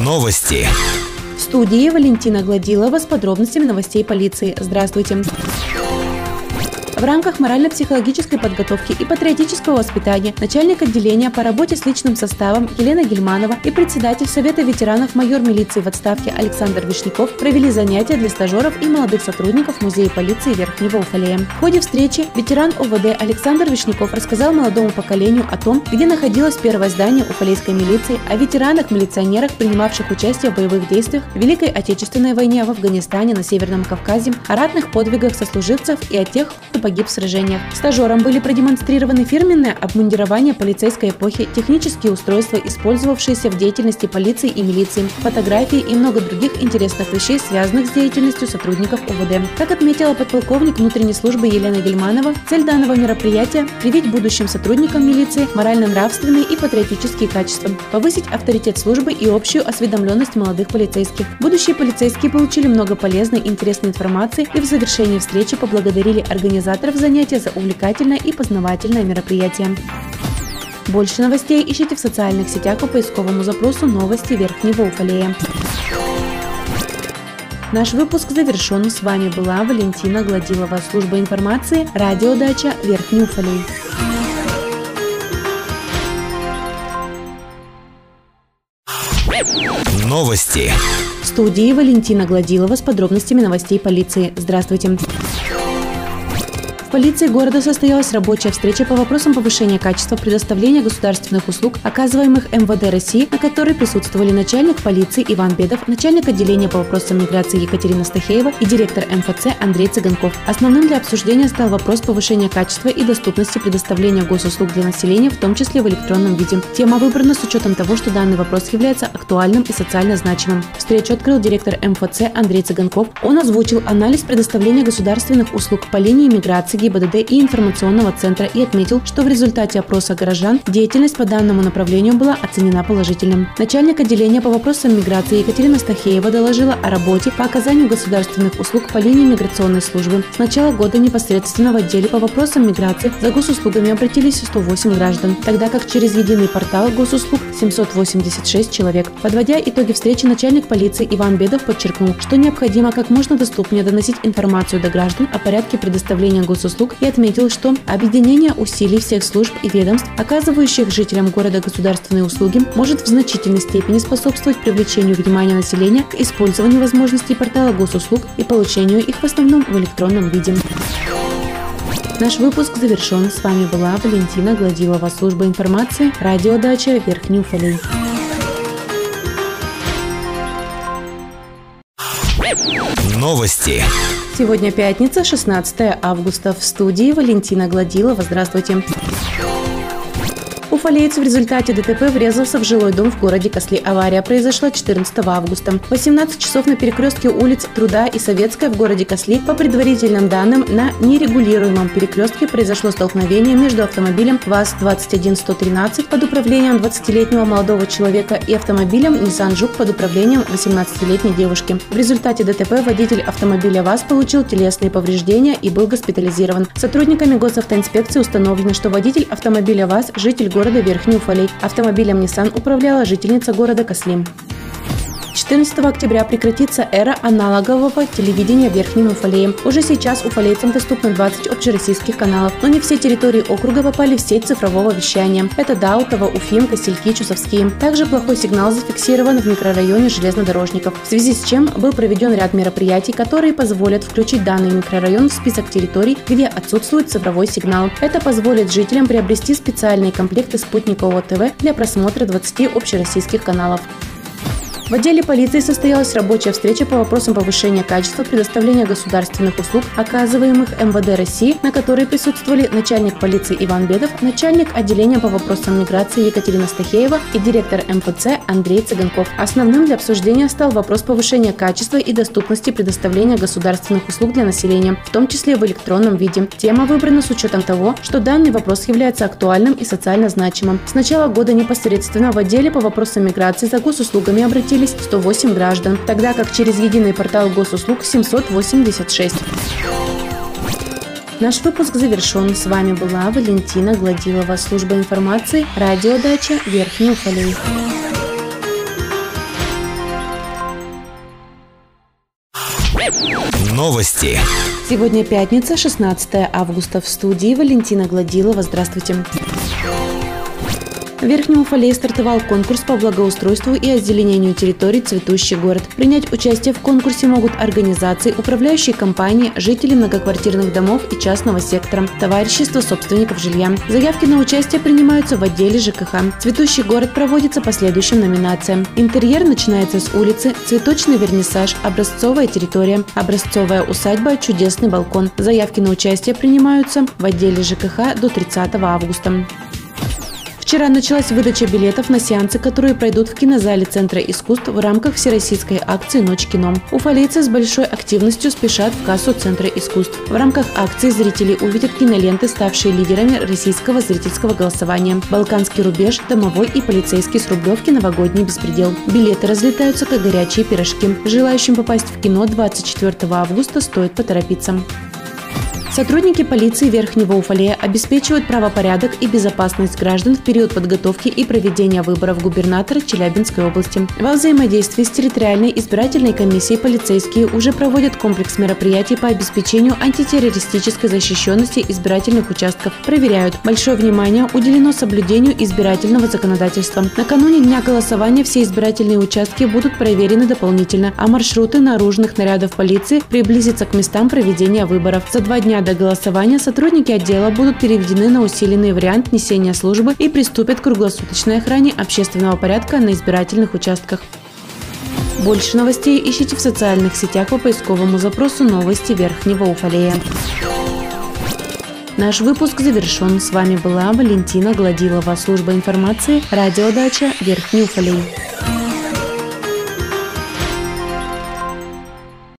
Новости. В студии Валентина Гладилова с подробностями новостей полиции. Здравствуйте. В рамках морально-психологической подготовки и патриотического воспитания начальник отделения по работе с личным составом Елена Гельманова и председатель Совета ветеранов майор милиции в отставке Александр Вишняков провели занятия для стажеров и молодых сотрудников Музея полиции Верхнего Уфалея. В ходе встречи ветеран ОВД Александр Вишняков рассказал молодому поколению о том, где находилось первое здание Уфалейской милиции, о ветеранах-милиционерах, принимавших участие в боевых действиях в Великой Отечественной войне в Афганистане, на Северном Кавказе, о ратных подвигах сослуживцев и о тех, кто погиб погиб в сражениях. Стажерам были продемонстрированы фирменное обмундирование полицейской эпохи, технические устройства, использовавшиеся в деятельности полиции и милиции, фотографии и много других интересных вещей, связанных с деятельностью сотрудников УВД. Как отметила подполковник внутренней службы Елена Гельманова, цель данного мероприятия – привить будущим сотрудникам милиции морально-нравственные и патриотические качества, повысить авторитет службы и общую осведомленность молодых полицейских. Будущие полицейские получили много полезной и интересной информации и в завершении встречи поблагодарили организаторов организаторов занятия за увлекательное и познавательное мероприятие. Больше новостей ищите в социальных сетях по поисковому запросу «Новости Верхнего Уфалея». Наш выпуск завершен. С вами была Валентина Гладилова, служба информации, радиодача Верхний Уфалей. Новости. В студии Валентина Гладилова с подробностями новостей полиции. Здравствуйте полиции города состоялась рабочая встреча по вопросам повышения качества предоставления государственных услуг, оказываемых МВД России, на которой присутствовали начальник полиции Иван Бедов, начальник отделения по вопросам миграции Екатерина Стахеева и директор МФЦ Андрей Цыганков. Основным для обсуждения стал вопрос повышения качества и доступности предоставления госуслуг для населения, в том числе в электронном виде. Тема выбрана с учетом того, что данный вопрос является актуальным и социально значимым. Встречу открыл директор МФЦ Андрей Цыганков. Он озвучил анализ предоставления государственных услуг по линии миграции ГИБДД и информационного центра и отметил, что в результате опроса горожан деятельность по данному направлению была оценена положительным. Начальник отделения по вопросам миграции Екатерина Стахеева доложила о работе по оказанию государственных услуг по линии миграционной службы. С начала года непосредственно в отделе по вопросам миграции за госуслугами обратились 108 граждан, тогда как через единый портал госуслуг 786 человек. Подводя итоги встречи, начальник полиции Иван Бедов подчеркнул, что необходимо как можно доступнее доносить информацию до граждан о порядке предоставления госуслуг услуг и отметил, что объединение усилий всех служб и ведомств, оказывающих жителям города государственные услуги, может в значительной степени способствовать привлечению внимания населения к использованию возможностей портала госуслуг и получению их в основном в электронном виде. Наш выпуск завершен. С вами была Валентина Гладилова, служба информации, радиодача Верхний Уфалей. Новости. Сегодня пятница, 16 августа. В студии Валентина Гладилова. Здравствуйте. Уфалеец в результате ДТП врезался в жилой дом в городе Косли. Авария произошла 14 августа. 18 часов на перекрестке улиц Труда и Советская в городе Косли по предварительным данным на нерегулируемом перекрестке произошло столкновение между автомобилем ВАЗ-21113 под управлением 20-летнего молодого человека и автомобилем Nissan Juke под управлением 18-летней девушки. В результате ДТП водитель автомобиля ВАЗ получил телесные повреждения и был госпитализирован. Сотрудниками госавтоинспекции установлено, что водитель автомобиля ВАЗ – житель города города Верхний Уфалей. Автомобилем Nissan управляла жительница города Кослим. 14 октября прекратится эра аналогового телевидения Верхним Уфалеем. Уже сейчас уфалейцам доступно 20 общероссийских каналов, но не все территории округа попали в сеть цифрового вещания. Это Даутово, Уфим, Косельки, Чусовские. Также плохой сигнал зафиксирован в микрорайоне железнодорожников, в связи с чем был проведен ряд мероприятий, которые позволят включить данный микрорайон в список территорий, где отсутствует цифровой сигнал. Это позволит жителям приобрести специальные комплекты спутникового ТВ для просмотра 20 общероссийских каналов. В отделе полиции состоялась рабочая встреча по вопросам повышения качества предоставления государственных услуг, оказываемых МВД России, на которой присутствовали начальник полиции Иван Бедов, начальник отделения по вопросам миграции Екатерина Стахеева и директор МФЦ Андрей Цыганков. Основным для обсуждения стал вопрос повышения качества и доступности предоставления государственных услуг для населения, в том числе в электронном виде. Тема выбрана с учетом того, что данный вопрос является актуальным и социально значимым. С начала года непосредственно в отделе по вопросам миграции за госуслугами обратились обратились 108 граждан, тогда как через единый портал госуслуг 786. Наш выпуск завершен. С вами была Валентина Гладилова, служба информации, радиодача Верхний Уфалей. Новости. Сегодня пятница, 16 августа. В студии Валентина Гладилова. Здравствуйте. Здравствуйте. В Верхнем Уфалее стартовал конкурс по благоустройству и озеленению территорий «Цветущий город». Принять участие в конкурсе могут организации, управляющие компании, жители многоквартирных домов и частного сектора, товарищество собственников жилья. Заявки на участие принимаются в отделе ЖКХ. «Цветущий город» проводится по следующим номинациям. Интерьер начинается с улицы, цветочный вернисаж, образцовая территория, образцовая усадьба, чудесный балкон. Заявки на участие принимаются в отделе ЖКХ до 30 августа. Вчера началась выдача билетов на сеансы, которые пройдут в кинозале Центра искусств в рамках всероссийской акции «Ночь кино». Уфалейцы с большой активностью спешат в кассу Центра искусств. В рамках акции зрители увидят киноленты, ставшие лидерами российского зрительского голосования. «Балканский рубеж», «Домовой» и «Полицейский с Рублевки. Новогодний беспредел». Билеты разлетаются, как горячие пирожки. Желающим попасть в кино 24 августа стоит поторопиться. Сотрудники полиции Верхнего Уфалея обеспечивают правопорядок и безопасность граждан в период подготовки и проведения выборов губернатора Челябинской области. Во взаимодействии с территориальной избирательной комиссией полицейские уже проводят комплекс мероприятий по обеспечению антитеррористической защищенности избирательных участков. Проверяют. Большое внимание уделено соблюдению избирательного законодательства. Накануне дня голосования все избирательные участки будут проверены дополнительно, а маршруты наружных нарядов полиции приблизятся к местам проведения выборов. За два дня до голосования сотрудники отдела будут переведены на усиленный вариант несения службы и приступят к круглосуточной охране общественного порядка на избирательных участках. Больше новостей ищите в социальных сетях по поисковому запросу «Новости Верхнего Уфалея». Наш выпуск завершен. С вами была Валентина Гладилова, служба информации, радиодача Верхний Уфалей.